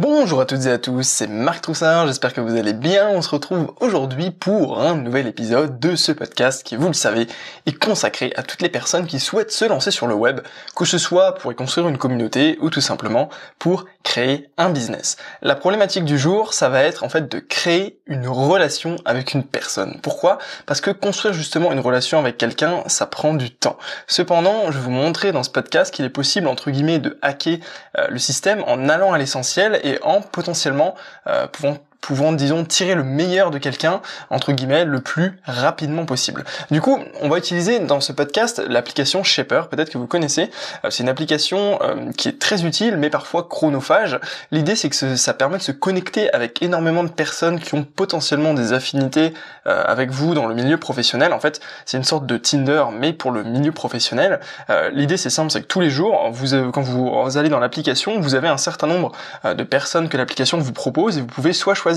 Bonjour à toutes et à tous, c'est Marc Troussin, j'espère que vous allez bien. On se retrouve aujourd'hui pour un nouvel épisode de ce podcast qui, vous le savez, est consacré à toutes les personnes qui souhaitent se lancer sur le web, que ce soit pour y construire une communauté ou tout simplement pour créer un business. La problématique du jour, ça va être en fait de créer une relation avec une personne. Pourquoi? Parce que construire justement une relation avec quelqu'un, ça prend du temps. Cependant, je vais vous montrer dans ce podcast qu'il est possible entre guillemets de hacker euh, le système en allant à l'essentiel en potentiellement euh, pouvant pouvant, disons, tirer le meilleur de quelqu'un, entre guillemets, le plus rapidement possible. Du coup, on va utiliser dans ce podcast l'application Shaper, peut-être que vous connaissez. Euh, c'est une application euh, qui est très utile, mais parfois chronophage. L'idée, c'est que ça permet de se connecter avec énormément de personnes qui ont potentiellement des affinités euh, avec vous dans le milieu professionnel. En fait, c'est une sorte de Tinder, mais pour le milieu professionnel. L'idée, c'est simple, c'est que tous les jours, quand vous allez dans l'application, vous avez un certain nombre de personnes que l'application vous propose et vous pouvez soit choisir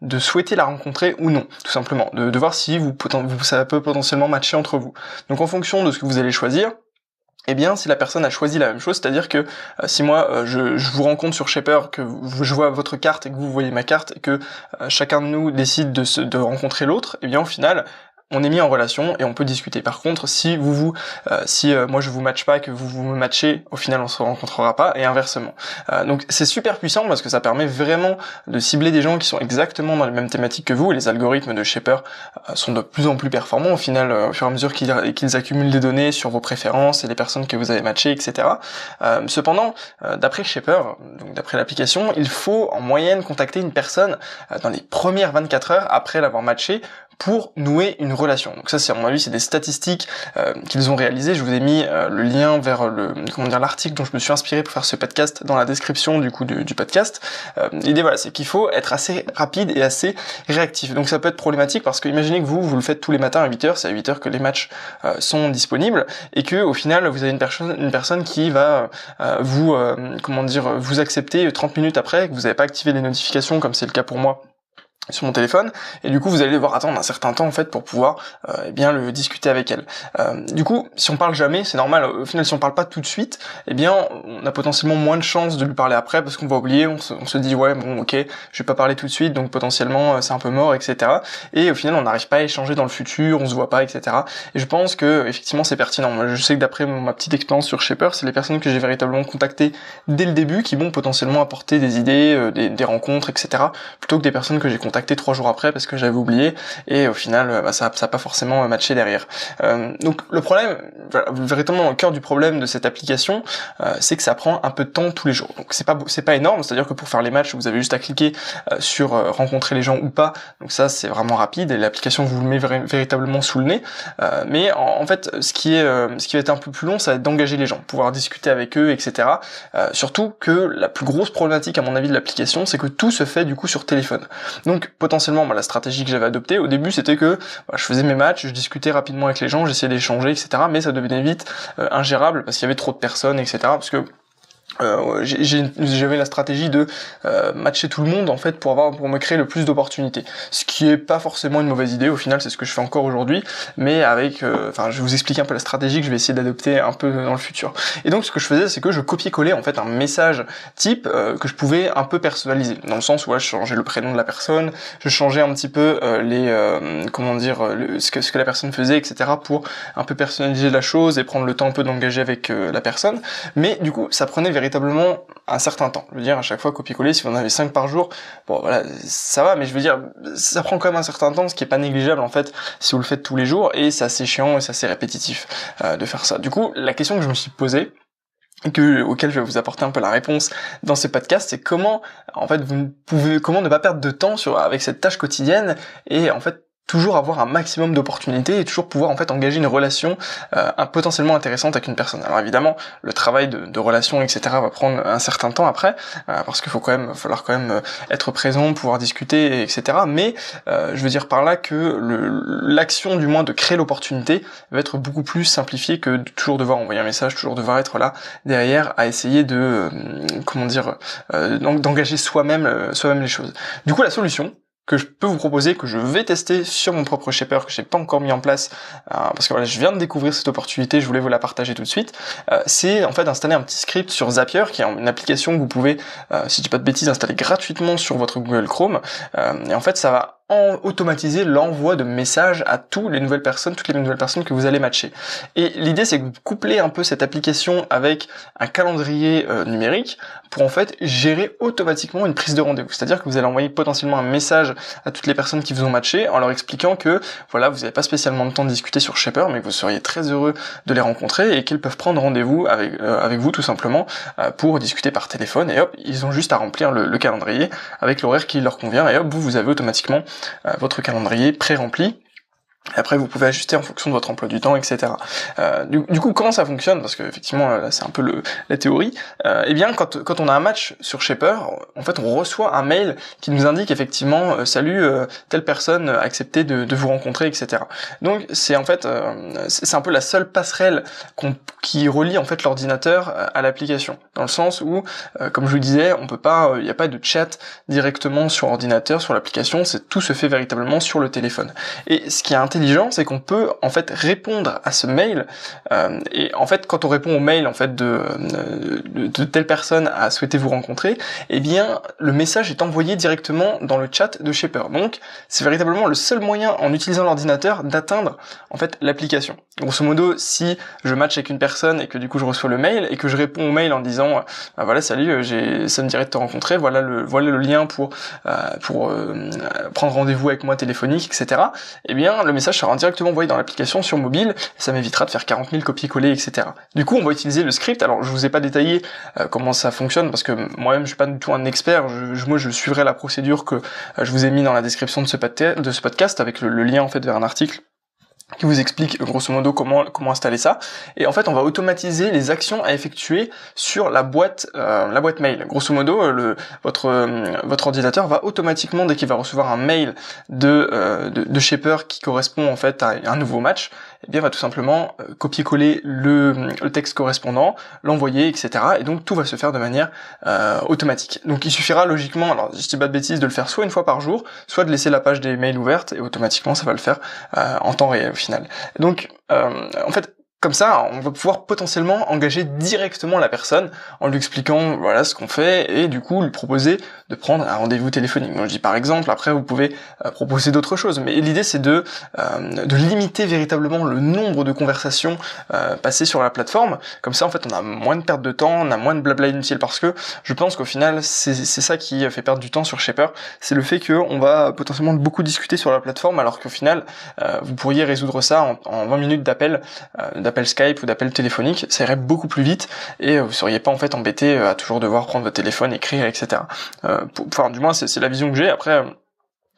de souhaiter la rencontrer ou non, tout simplement, de, voir si vous, ça peut potentiellement matcher entre vous. Donc en fonction de ce que vous allez choisir, eh bien, si la personne a choisi la même chose, c'est-à-dire que euh, si moi euh, je, vous rencontre sur Shaper, que je vois votre carte et que vous voyez ma carte, et que euh, chacun de nous décide de, de rencontrer l'autre, eh bien au final, on est mis en relation et on peut discuter. Par contre, si vous vous, euh, si euh, moi je vous match pas, que vous vous matchez, au final on se rencontrera pas et inversement. Euh, donc c'est super puissant parce que ça permet vraiment de cibler des gens qui sont exactement dans les mêmes thématiques que vous. Et les algorithmes de Shaper sont de plus en plus performants au final, au fur et à mesure qu'ils accumulent des données sur vos préférences et les personnes que vous avez matchées, etc. cependant, d'après Shaper, donc d'après l'application, il faut en moyenne contacter une personne dans les premières 24 heures après l'avoir matché pour nouer une relation. Donc ça, c'est à mon avis, c'est des statistiques euh, qu'ils ont réalisées. Je vous ai mis euh, le lien vers le comment dire l'article dont je me suis inspiré pour faire ce podcast dans la description du coup du, podcast. Euh, L'idée voilà, c'est qu'il faut être assez rapide et assez réactif. Donc ça peut être problématique parce que imaginez que vous vous le faites tous les matins à 8h, c'est à 8h que les matchs euh, sont disponibles et que au final vous avez une personne une personne qui va vous comment dire vous accepter 30 minutes après que vous n'avez pas activé les notifications comme c'est le cas pour moi sur mon téléphone et du coup vous allez devoir attendre un certain temps en fait pour pouvoir euh, eh bien le discuter avec elle. Euh, du coup si on parle jamais c'est normal. Au final si on parle pas tout de suite eh bien on a potentiellement moins de chances de lui parler après parce qu'on va oublier on se, dit ouais bon ok je vais pas parler tout de suite donc potentiellement euh, c'est un peu mort etc et au final on n'arrive pas à échanger dans le futur on se voit pas etc et je pense que effectivement c'est pertinent. Je sais que d'après ma petite expérience sur Shaper c'est les personnes que j'ai véritablement contactées dès le début qui vont potentiellement apporter des idées euh, des, des rencontres etc plutôt que des personnes que j'ai contactées trois jours après parce que j'avais oublié et au final bah, ça n'a pas forcément matché derrière. Euh, donc le problème, véritablement au cœur du problème de cette application, euh, c'est que ça prend un peu de temps tous les jours. Donc c'est pas c'est pas énorme, c'est-à-dire que pour faire les matchs, vous avez juste à cliquer euh, sur rencontrer les gens ou pas. Donc ça c'est vraiment rapide et l'application vous le met véritablement sous le nez. mais en, fait, ce qui est ce qui va être un peu plus long, ça va être d'engager les gens, pouvoir discuter avec eux, etc. surtout que la plus grosse problématique à mon avis de l'application, c'est que tout se fait du coup sur téléphone. Donc potentiellement la stratégie que j'avais adoptée au début c'était que bah, je faisais mes matchs, je discutais rapidement avec les gens, j'essayais d'échanger, etc. Mais ça devenait vite euh, ingérable parce qu'il y avait trop de personnes, etc. Parce que euh, j'avais la stratégie de euh, matcher tout le monde en fait pour avoir pour me créer le plus d'opportunités. Ce qui est pas forcément une mauvaise idée au final c'est ce que je fais encore aujourd'hui mais avec euh, enfin je vais vous expliquer un peu la stratégie que je vais essayer d'adopter un peu dans le futur. Et donc ce que je faisais c'est que je copiais-collais en fait un message type que je pouvais un peu personnaliser. Dans le sens où je changeais le prénom de la personne je changeais un petit peu les comment dire ce que ce que la personne faisait etc pour un peu personnaliser la chose et prendre le temps un peu d'engager avec la personne. Mais du coup ça prenait véritablement un certain temps. Je veux dire, à chaque fois, copier-coller, si vous en avez 5 par jour, bon voilà, ça va, mais je veux dire, ça prend quand même un certain temps, ce qui est pas négligeable en fait, si vous le faites tous les jours, et c'est assez chiant et c'est assez répétitif euh, de faire ça. Du coup, la question que je me suis posée, que, auquel je vais vous apporter un peu la réponse dans ce podcast, c'est comment, en fait, vous pouvez, comment ne pas perdre de temps sur, avec cette tâche quotidienne et, en fait, toujours avoir un maximum d'opportunités et toujours pouvoir en fait engager une relation euh, potentiellement intéressante avec une personne. Alors évidemment, le travail de, de relation, etc. va prendre un certain temps après, euh, parce qu'il faut quand même, falloir quand même euh, être présent, pouvoir discuter, etc. Mais euh, je veux dire par là que l'action du moins de créer l'opportunité va être beaucoup plus simplifiée que toujours devoir envoyer un message, toujours devoir être là derrière à essayer de comment dire d'engager soi-même soi-même les choses. Du coup, la solution, que je peux vous proposer, que je vais tester sur mon propre shaper, que j'ai pas encore mis en place, euh, parce que voilà, je viens de découvrir cette opportunité, je voulais vous la partager tout de suite, euh, c'est en fait d'installer un petit script sur Zapier, qui est une application que vous pouvez, euh, si je dis pas de bêtises, installer gratuitement sur votre Google Chrome, et en fait ça va en automatiser l'envoi de messages à toutes les nouvelles personnes, toutes les nouvelles personnes que vous allez matcher. Et l'idée c'est que vous couplez un peu cette application avec un calendrier euh, numérique pour en fait gérer automatiquement une prise de rendez-vous. C'est-à-dire que vous allez envoyer potentiellement un message à toutes les personnes qui vous ont matché en leur expliquant que voilà vous n'avez pas spécialement de temps de discuter sur Shaper, mais que vous seriez très heureux de les rencontrer et qu'ils peuvent prendre rendez-vous avec euh, avec vous tout simplement euh, pour discuter par téléphone. Et hop, ils ont juste à remplir le, le calendrier avec l'horaire qui leur convient. Et hop, vous vous avez automatiquement euh, votre calendrier pré-rempli après, vous pouvez ajuster en fonction de votre emploi du temps, etc. Euh, du, coup, comment ça fonctionne? Parce que effectivement, là, c'est un peu le, la théorie. Euh, eh bien, quand, quand on a un match sur Shaper, en fait, on reçoit un mail qui nous indique effectivement, euh, salut, euh, telle personne a accepté de, de, vous rencontrer, etc. Donc, c'est en fait, c'est un peu la seule passerelle qui relie en fait l'ordinateur à l'application, dans le sens où, comme je vous disais, on peut pas, il n'y a pas de chat directement sur ordinateur, sur l'application. C'est tout se fait véritablement sur le téléphone. Et ce qui est c'est qu'on peut en fait répondre à ce mail. Euh, et en fait, quand on répond au mail en fait de, de, telle personne a souhaité vous rencontrer, eh bien le message est envoyé directement dans le chat de Shaper. Donc c'est véritablement le seul moyen en utilisant l'ordinateur d'atteindre en fait l'application. Grosso modo, si je match avec une personne et que du coup je reçois le mail et que je réponds au mail en disant bah voilà salut, euh, j'ai ça me dirait de te rencontrer, voilà le voilà le lien pour euh, pour prendre rendez-vous avec moi téléphonique, etc. Eh bien le message message sera directement envoyé dans l'application sur mobile, et ça m'évitera de faire 40 000 copier-coller, etc. Du coup, on va utiliser le script. Alors, je vous ai pas détaillé euh, comment ça fonctionne, parce que moi-même, je suis pas du tout un expert. Je, moi, je suivrai la procédure que euh, je vous ai mis dans la description de ce, podcast, avec le lien en fait vers un article qui vous explique grosso modo comment comment installer ça. Et en fait on va automatiser les actions à effectuer sur la boîte euh, la boîte mail. Grosso modo euh, le votre euh, votre ordinateur va automatiquement dès qu'il va recevoir un mail de, de, de shaper qui correspond en fait à un nouveau match eh bien va tout simplement copier-coller le, le, texte correspondant l'envoyer etc et donc tout va se faire de manière automatique. Donc il suffira logiquement alors je dis pas de bêtises de le faire soit une fois par jour soit de laisser la page des mails ouverte et automatiquement ça va le faire en temps réel au final. Donc, euh, en fait, comme ça, on va pouvoir potentiellement engager directement la personne en lui expliquant voilà ce qu'on fait et du coup lui proposer de prendre un rendez-vous téléphonique. Donc je dis par exemple, après vous pouvez euh, proposer d'autres choses, mais l'idée c'est de euh, de limiter véritablement le nombre de conversations euh, passées sur la plateforme. Comme ça en fait on a moins de perte de temps, on a moins de blabla inutile parce que je pense qu'au final c'est ça qui fait perdre du temps sur Shaper, c'est le fait que on va potentiellement beaucoup discuter sur la plateforme alors qu'au final vous pourriez résoudre ça en, en 20 minutes d'appel d'appel Skype ou d'appel téléphonique, ça irait beaucoup plus vite et vous seriez pas en fait embêté à toujours devoir prendre votre téléphone, écrire, etc. Euh, enfin du moins c'est la vision que j'ai. Après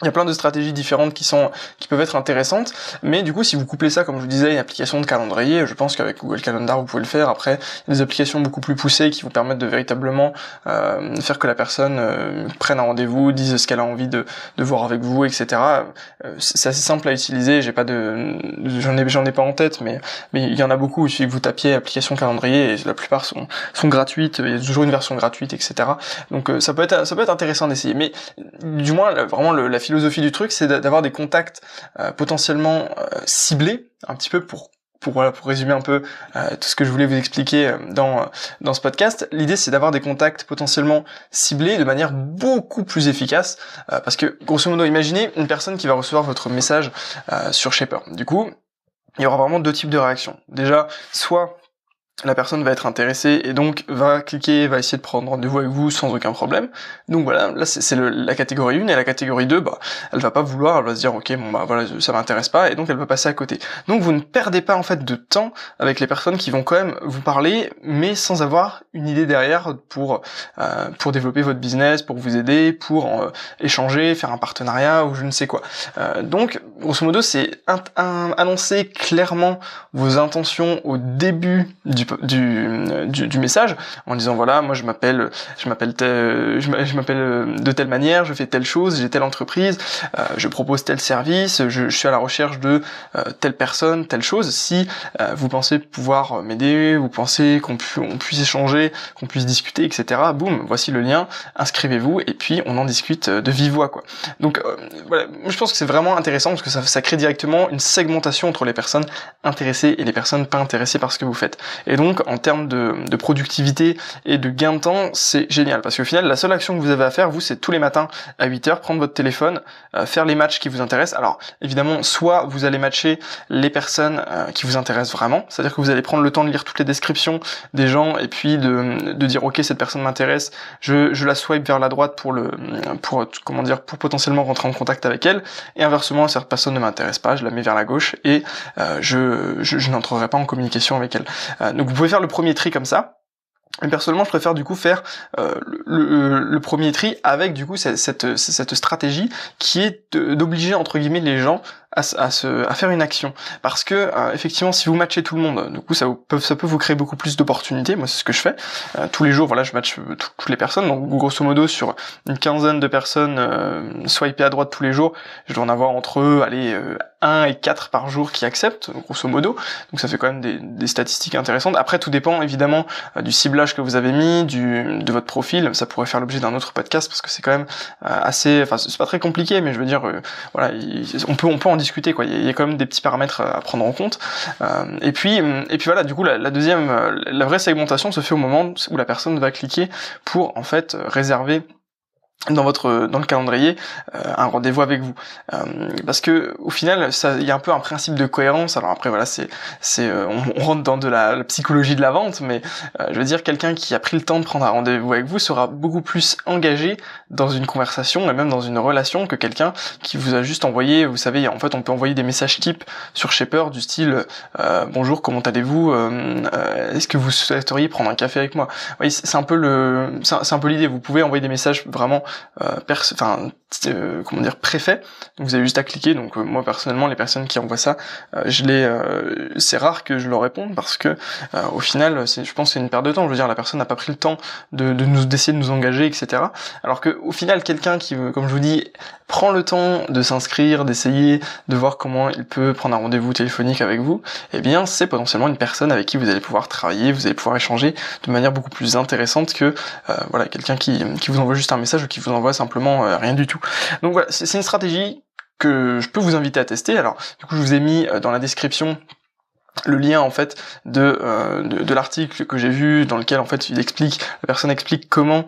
il y a plein de stratégies différentes qui sont qui peuvent être intéressantes, mais du coup si vous couplez ça comme je vous disais une application de calendrier, je pense qu'avec Google Calendar vous pouvez le faire. Après il y a des applications beaucoup plus poussées qui vous permettent de véritablement euh, faire que la personne euh, prenne un rendez-vous, dise ce qu'elle a envie de, de voir avec vous, etc. Euh, c'est assez simple à utiliser. J'ai pas de j'en ai j'en ai pas en tête, mais mais il y en a beaucoup. Il suffit que vous tapiez application calendrier et la plupart sont sont gratuites. Il y a toujours une version gratuite, etc. Donc euh, ça peut être ça peut être intéressant d'essayer. Mais du moins vraiment la philosophie du truc, c'est d'avoir des contacts euh, potentiellement euh, ciblés, un petit peu pour pour voilà pour résumer un peu euh, tout ce que je voulais vous expliquer dans dans ce podcast, l'idée c'est d'avoir des contacts potentiellement ciblés de manière beaucoup plus efficace parce que grosso modo imaginez une personne qui va recevoir votre message sur Shaper. Du coup, il y aura vraiment deux types de réactions. Déjà, soit la personne va être intéressée et donc va cliquer, va essayer de prendre rendez-vous avec vous sans aucun problème. Donc voilà, là c'est la catégorie 1 et la catégorie 2, bah elle va pas vouloir, elle va se dire ok bon bah voilà ça m'intéresse pas et donc elle va passer à côté. Donc vous ne perdez pas en fait de temps avec les personnes qui vont quand même vous parler mais sans avoir une idée derrière pour euh, pour développer votre business, pour vous aider, pour euh, échanger, faire un partenariat ou je ne sais quoi. Euh, donc grosso modo c'est annoncer clairement vos intentions au début du du, du, message en disant voilà moi je m'appelle je m'appelle je m'appelle de telle manière je fais telle chose j'ai telle entreprise je propose tel service je, je suis à la recherche de telle personne telle chose si vous pensez pouvoir m'aider vous pensez qu'on puisse échanger qu'on puisse discuter etc boum voici le lien inscrivez-vous et puis on en discute de vive voix quoi donc voilà je pense que c'est vraiment intéressant parce que ça, ça crée directement une segmentation entre les personnes intéressées et les personnes pas intéressées par ce que vous faites. Et donc, en termes de, de productivité et de gain de temps, c'est génial. Parce qu'au final, la seule action que vous avez à faire, vous, c'est tous les matins à 8h, prendre votre téléphone, euh, faire les matchs qui vous intéressent. Alors, évidemment, soit vous allez matcher les personnes euh, qui vous intéressent vraiment, c'est-à-dire que vous allez prendre le temps de lire toutes les descriptions des gens et puis de, de dire, ok, cette personne m'intéresse, je, je la swipe vers la droite pour le, pour, comment dire, pour potentiellement rentrer en contact avec elle. Et inversement, cette personne ne m'intéresse pas, je la mets vers la gauche et euh, je, je, n'entrerai pas en communication avec elle. Euh, vous pouvez faire le premier tri comme ça. Et personnellement, je préfère du coup faire euh, le, le, premier tri avec du coup cette, cette, stratégie qui est d'obliger entre guillemets les gens à, à, se, à faire une action. Parce que euh, effectivement, si vous matchez tout le monde, du coup, ça, peut, ça peut vous créer beaucoup plus d'opportunités. Moi, c'est ce que je fais euh, tous les jours. Voilà, je match euh, toutes les personnes. Donc, grosso modo, sur une quinzaine de personnes euh, swipées à droite tous les jours, je dois en avoir entre eux, allez, 1 et 4 par jour qui acceptent, grosso modo. Donc, ça fait quand même des, statistiques intéressantes. Après, tout dépend évidemment du ciblage que vous avez mis, du, de votre profil. Ça pourrait faire l'objet d'un autre podcast parce que c'est quand même assez, enfin, c'est pas très compliqué, mais je veux dire, voilà, on peut, on peut en discuter quoi. Il y a quand même des petits paramètres à prendre en compte. Euh, et puis et puis voilà, du coup la, deuxième, la vraie segmentation se fait au moment où la personne va cliquer pour en fait réserver dans votre dans le calendrier euh, un rendez-vous avec vous. Euh, parce que au final ça il y a un peu un principe de cohérence. Alors après voilà c'est c'est euh, on, rentre dans de la, psychologie de la vente mais je veux dire quelqu'un qui a pris le temps de prendre un rendez-vous avec vous sera beaucoup plus engagé dans une conversation et même dans une relation que quelqu'un qui vous a juste envoyé vous savez en fait on peut envoyer des messages types sur Shaper du style bonjour comment allez-vous? Est-ce que vous souhaiteriez prendre un café avec moi? Oui c'est un peu le c'est un peu l'idée. Vous pouvez envoyer des messages vraiment euh, enfin euh, comment dire préfet. vous avez juste à cliquer. Donc euh, moi personnellement, les personnes qui envoient ça, je les, c'est rare que je leur réponde parce que au final, c'est, je pense, que c'est une perte de temps. Je veux dire, la personne n'a pas pris le temps de, de nous d'essayer de nous engager, etc. Alors que au final, quelqu'un qui, comme je vous dis, prend le temps de s'inscrire, d'essayer, de voir comment il peut prendre un rendez-vous téléphonique avec vous, eh bien, c'est potentiellement une personne avec qui vous allez pouvoir travailler, vous allez pouvoir échanger de manière beaucoup plus intéressante que voilà quelqu'un qui, qui vous envoie juste un message ou qui vous envoie simplement euh, rien du tout. Donc voilà, c'est une stratégie que je peux vous inviter à tester. Alors, du coup, je vous ai mis euh, dans la description le lien en fait de, euh, de, l'article que j'ai vu dans lequel en fait il explique la personne explique comment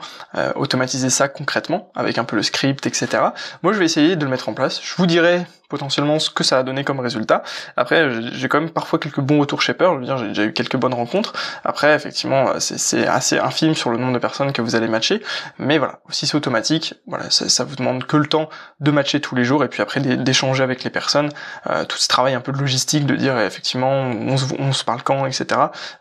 automatiser ça concrètement avec un peu le script etc moi je vais essayer de le mettre en place. Je vous dirai potentiellement ce que ça a donné comme résultat. Après, j'ai quand même parfois quelques bons retours chez Peur, je veux dire, j'ai déjà eu quelques bonnes rencontres. Après, effectivement, c'est assez infime sur le nombre de personnes que vous allez matcher, mais voilà, si c'est automatique, voilà, ça, ça, vous demande que le temps de matcher tous les jours et puis après d'échanger avec les personnes. Euh, tout ce travail un peu de logistique, de dire effectivement, on se, on se parle quand, etc.,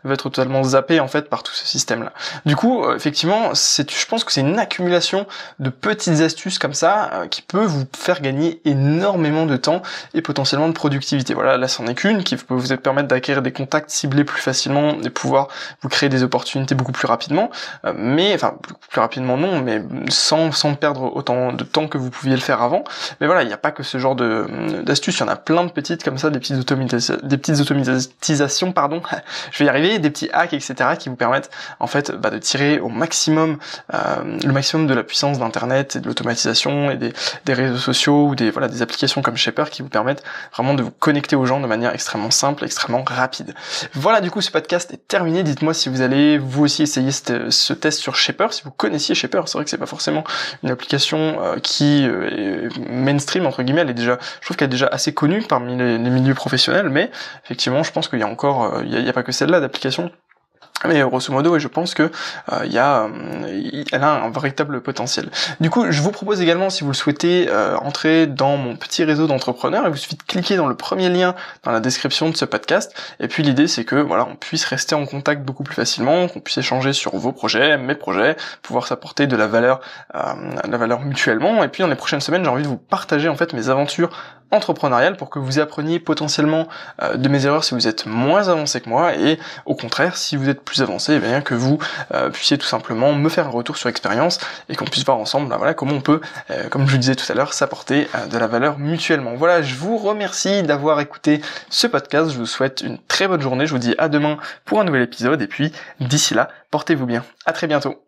va être totalement zappé en fait par tout ce système-là. Du coup, euh, effectivement, c'est, je pense que c'est une accumulation de petites astuces comme ça euh, qui peut vous faire gagner énormément de temps et potentiellement de productivité. Voilà, là c'en est qu'une qui peut vous permettre d'acquérir des contacts ciblés plus facilement et pouvoir vous créer des opportunités beaucoup plus rapidement. Euh, mais enfin plus rapidement non, mais sans sans perdre autant de temps que vous pouviez le faire avant. Mais voilà, il n'y a pas que ce genre de d'astuces, il y en a plein de petites comme ça, des petites automatisations, des petites automatisations, pardon. Je vais y arriver, des petits hacks, etc. qui vous permettent en fait bah, de tirer au maximum euh, le maximum de la puissance d'internet et de l'automatisation et des, des réseaux sociaux ou des voilà des applications comme qui vous permettent vraiment de vous connecter aux gens de manière extrêmement simple, extrêmement rapide. Voilà, du coup, ce podcast est terminé. Dites-moi si vous allez vous aussi essayer ce, test sur Shaper, si vous connaissiez Shaper. C'est vrai que c'est pas forcément une application euh, qui euh, est mainstream entre guillemets. Elle est déjà, je trouve qu'elle est déjà assez connue parmi les, milieux professionnels, mais effectivement, je pense qu'il y a encore, euh, il n'y a, pas que celle-là d'application mais grosso modo, et je pense que euh, y a, euh, elle a un véritable potentiel. Du coup, je vous propose également, si vous le souhaitez, euh, entrer dans mon petit réseau d'entrepreneurs. Il vous suffit de cliquer dans le premier lien dans la description de ce podcast. Et puis l'idée, c'est que voilà, on puisse rester en contact beaucoup plus facilement, qu'on puisse échanger sur vos projets, mes projets, pouvoir s'apporter de la valeur, la valeur mutuellement. Et puis dans les prochaines semaines, j'ai envie de vous partager en fait mes aventures entrepreneurial pour que vous appreniez potentiellement euh, de mes erreurs si vous êtes moins avancé que moi et au contraire si vous êtes plus avancé, eh bien que vous euh, puissiez tout simplement me faire un retour sur expérience et qu'on puisse voir ensemble bah, voilà, comment on peut, euh, comme je vous disais tout à l'heure, s'apporter de la valeur mutuellement. Voilà, je vous remercie d'avoir écouté ce podcast, je vous souhaite une très bonne journée, je vous dis à demain pour un nouvel épisode et puis d'ici là, portez-vous bien. À très bientôt.